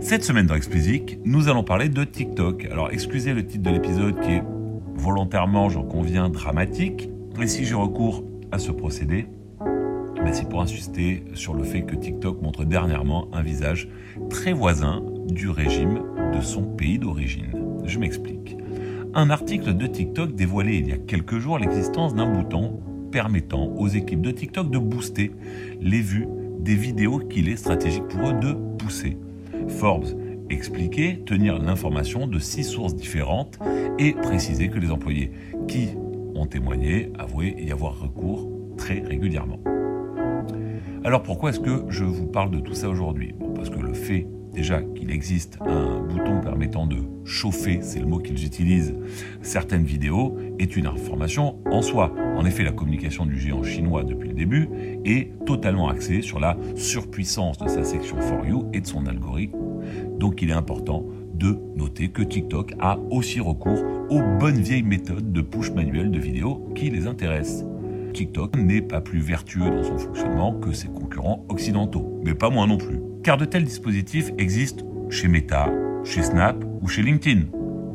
Cette semaine dans Explicit, nous allons parler de TikTok. Alors excusez le titre de l'épisode qui est volontairement, j'en conviens, dramatique. Et si j'ai recours à ce procédé, ben, c'est pour insister sur le fait que TikTok montre dernièrement un visage très voisin du régime de son pays d'origine. Je m'explique. Un article de TikTok dévoilait il y a quelques jours l'existence d'un bouton permettant aux équipes de TikTok de booster les vues des vidéos qu'il est stratégique pour eux de pousser. Forbes expliquait tenir l'information de six sources différentes et préciser que les employés qui ont témoigné avouaient y avoir recours très régulièrement. Alors pourquoi est-ce que je vous parle de tout ça aujourd'hui? Parce que le fait déjà qu'il existe un bouton permettant de chauffer, c'est le mot qu'ils utilisent, certaines vidéos, est une information en soi. En effet, la communication du géant chinois depuis le début est totalement axée sur la surpuissance de sa section For You et de son algorithme. Donc il est important de noter que TikTok a aussi recours aux bonnes vieilles méthodes de push manuel de vidéos qui les intéressent. TikTok n'est pas plus vertueux dans son fonctionnement que ses concurrents occidentaux, mais pas moins non plus. Car de tels dispositifs existent chez Meta, chez Snap ou chez LinkedIn.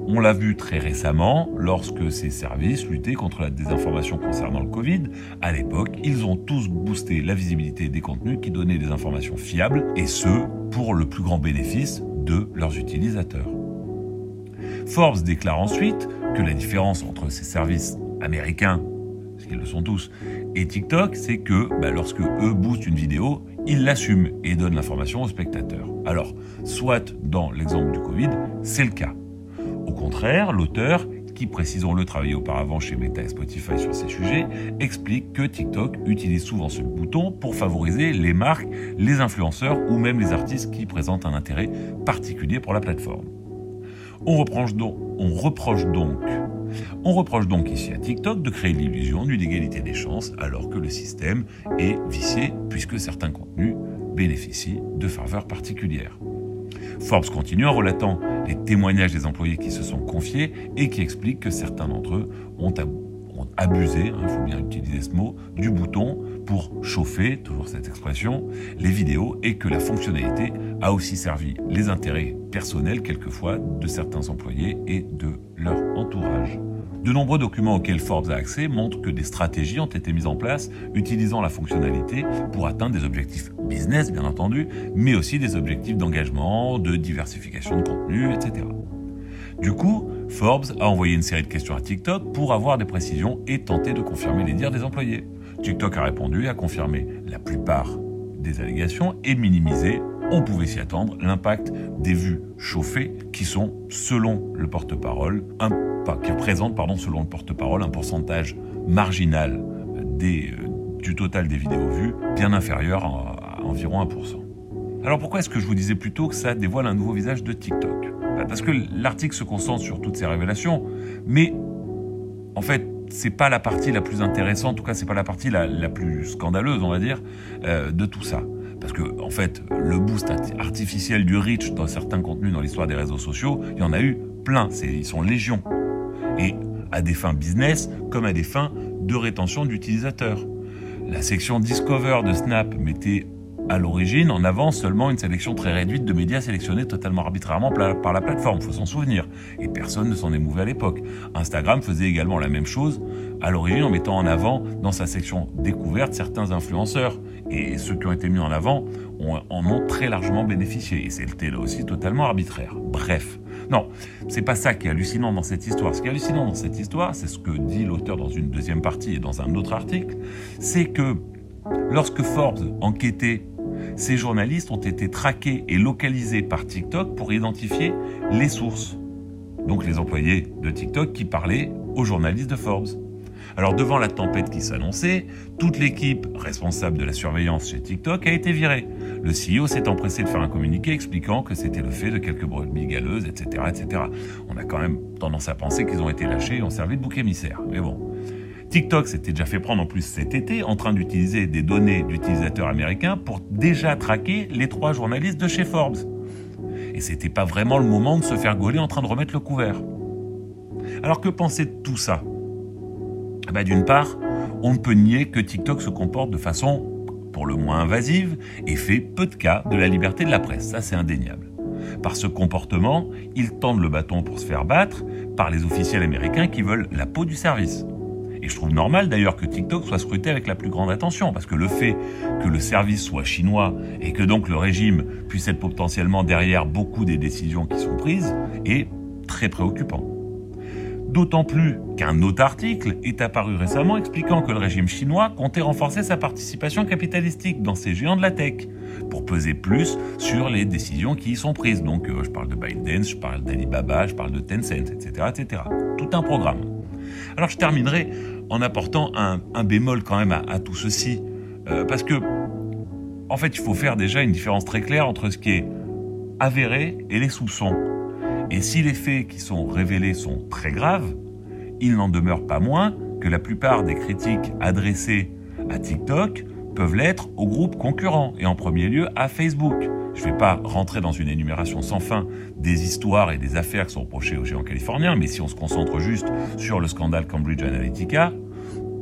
On l'a vu très récemment lorsque ces services luttaient contre la désinformation concernant le Covid. À l'époque, ils ont tous boosté la visibilité des contenus qui donnaient des informations fiables, et ce, pour le plus grand bénéfice de leurs utilisateurs. Forbes déclare ensuite que la différence entre ces services américains parce qu'ils le sont tous, et TikTok, c'est que bah, lorsque eux boostent une vidéo, ils l'assument et donnent l'information aux spectateurs. Alors, soit dans l'exemple du Covid, c'est le cas. Au contraire, l'auteur, qui précisons-le travaillait auparavant chez Meta et Spotify sur ces sujets, explique que TikTok utilise souvent ce bouton pour favoriser les marques, les influenceurs ou même les artistes qui présentent un intérêt particulier pour la plateforme. On reproche donc on reproche donc ici à TikTok de créer l'illusion d'une égalité des chances alors que le système est vicié puisque certains contenus bénéficient de faveurs particulières. Forbes continue en relatant les témoignages des employés qui se sont confiés et qui expliquent que certains d'entre eux ont, abusé, il hein, faut bien utiliser ce mot, du bouton pour chauffer, toujours cette expression, les vidéos et que la fonctionnalité a aussi servi les intérêts personnels quelquefois de certains employés et de leur entourage. De nombreux documents auxquels Forbes a accès montrent que des stratégies ont été mises en place utilisant la fonctionnalité pour atteindre des objectifs business, bien entendu, mais aussi des objectifs d'engagement, de diversification de contenu, etc. Du coup, Forbes a envoyé une série de questions à TikTok pour avoir des précisions et tenter de confirmer les dires des employés. TikTok a répondu et a confirmé la plupart des allégations et minimisé, on pouvait s'y attendre, l'impact des vues chauffées qui sont, selon le porte-parole, qui représentent, pardon, selon le porte-parole, un pourcentage marginal des, euh, du total des vidéos vues, bien inférieur à, à environ 1%. Alors pourquoi est-ce que je vous disais plutôt que ça dévoile un nouveau visage de TikTok? Parce que l'article se concentre sur toutes ces révélations, mais en fait, c'est pas la partie la plus intéressante, en tout cas c'est pas la partie la, plus scandaleuse, on va dire, euh, de tout ça. Parce que en fait, le boost artificiel du reach dans certains contenus dans l'histoire des réseaux sociaux, il y en a eu plein, ils sont légions. Et à des fins business comme à des fins de rétention d'utilisateurs. La section Discover de Snap mettait à l'origine en avant seulement une sélection très réduite de médias sélectionnés totalement arbitrairement par la plateforme, faut s'en souvenir. Et personne ne s'en émouvait à l'époque. Instagram faisait également la même chose à l'origine en mettant en avant dans sa section découverte certains influenceurs. Et ceux qui ont été mis en avant en ont très largement bénéficié. Et c'était là aussi totalement arbitraire. Bref. Non, c'est pas ça qui est hallucinant dans cette histoire. Ce qui est hallucinant dans cette histoire, c'est ce que dit l'auteur dans une deuxième partie et dans un autre article, c'est que lorsque Forbes enquêtait ces journalistes ont été traqués et localisés par TikTok pour identifier les sources. Donc les employés de TikTok qui parlaient aux journalistes de Forbes. Alors devant la tempête qui s'annonçait, toute l'équipe responsable de la surveillance chez TikTok a été virée. Le CEO s'est empressé de faire un communiqué expliquant que c'était le fait de quelques brebis galeuses, etc., etc. On a quand même tendance à penser qu'ils ont été lâchés et ont servi de bouc émissaire. Mais bon, TikTok s'était déjà fait prendre en plus cet été en train d'utiliser des données d'utilisateurs américains pour déjà traquer les trois journalistes de chez Forbes. Et c'était pas vraiment le moment de se faire gauler en train de remettre le couvert. Alors que penser de tout ça? Eh ben, D'une part, on ne peut nier que TikTok se comporte de façon pour le moins invasive et fait peu de cas de la liberté de la presse, ça c'est indéniable. Par ce comportement, ils tendent le bâton pour se faire battre par les officiels américains qui veulent la peau du service. Et je trouve normal d'ailleurs que TikTok soit scruté avec la plus grande attention, parce que le fait que le service soit chinois et que donc le régime puisse être potentiellement derrière beaucoup des décisions qui sont prises est très préoccupant. D'autant plus qu'un autre article est apparu récemment expliquant que le régime chinois comptait renforcer sa participation capitalistique dans ces géants de la tech pour peser plus sur les décisions qui y sont prises. Donc euh, je parle de ByteDance, je parle d'Alibaba, je parle de Tencent, etc., etc. Tout un programme. Alors je terminerai en apportant un, bémol quand même à, tout ceci, euh, parce que en fait il faut faire déjà une différence très claire entre ce qui est avéré et les soupçons. Et si les faits qui sont révélés sont très graves, il n'en demeure pas moins que la plupart des critiques adressées à TikTok peuvent l'être aux groupes concurrents et en premier lieu à Facebook. Je ne vais pas rentrer dans une énumération sans fin des histoires et des affaires qui sont reprochées aux géants californiens, mais si on se concentre juste sur le scandale Cambridge Analytica,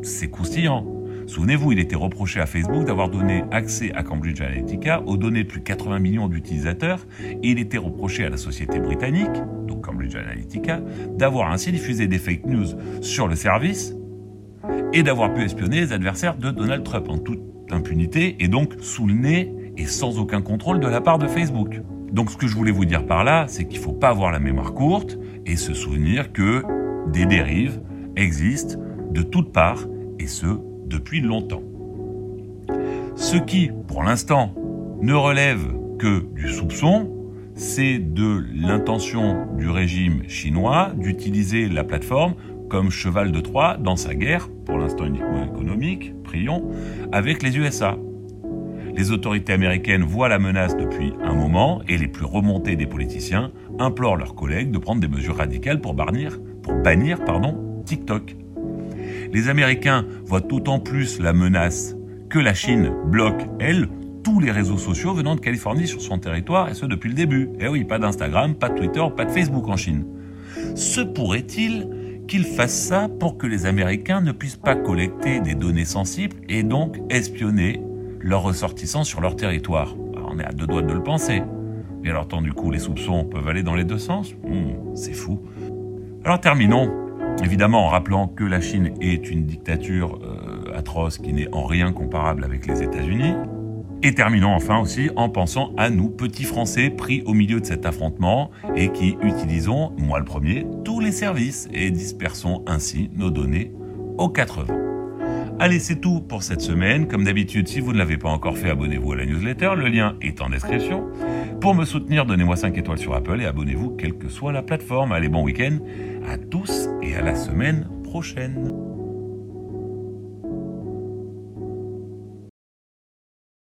c'est croustillant. Souvenez-vous, il était reproché à Facebook d'avoir donné accès à Cambridge Analytica aux données de plus de 80 millions d'utilisateurs et il était reproché à la société britannique, donc Cambridge Analytica, d'avoir ainsi diffusé des fake news sur le service et d'avoir pu espionner les adversaires de Donald Trump en impunité et donc sous le nez et sans aucun contrôle de la part de Facebook. Donc ce que je voulais vous dire par là, c'est qu'il ne faut pas avoir la mémoire courte et se souvenir que des dérives existent de toutes parts et ce depuis longtemps. Ce qui, pour l'instant, ne relève que du soupçon, c'est de l'intention du régime chinois d'utiliser la plateforme comme cheval de Troie dans sa guerre, pour l'instant uniquement économique, prions, avec les USA. Les autorités américaines voient la menace depuis un moment et les plus remontés des politiciens implorent leurs collègues de prendre des mesures radicales pour bannir, pour bannir pardon, TikTok. Les Américains voient d'autant plus la menace que la Chine bloque, elle, tous les réseaux sociaux venant de Californie sur son territoire, et ce depuis le début. Eh oui, pas d'Instagram, pas de Twitter, pas de Facebook en Chine. Se pourrait-il qu'ils fassent ça pour que les Américains ne puissent pas collecter des données sensibles et donc espionner leurs ressortissants sur leur territoire On est à deux doigts de le penser. Et alors, tant du coup, les soupçons peuvent aller dans les deux sens hmm, C'est fou. Alors terminons Évidemment, en rappelant que la Chine est une dictature euh, atroce qui n'est en rien comparable avec les États-Unis. Et terminons enfin aussi en pensant à nous, petits Français pris au milieu de cet affrontement et qui utilisons, moi le premier, tous les services et dispersons ainsi nos données aux quatre vents. Allez, c'est tout pour cette semaine. Comme d'habitude, si vous ne l'avez pas encore fait, abonnez-vous à la newsletter. Le lien est en description. Pour me soutenir, donnez-moi 5 étoiles sur Apple et abonnez-vous quelle que soit la plateforme. Allez, bon week-end à tous et à la semaine prochaine.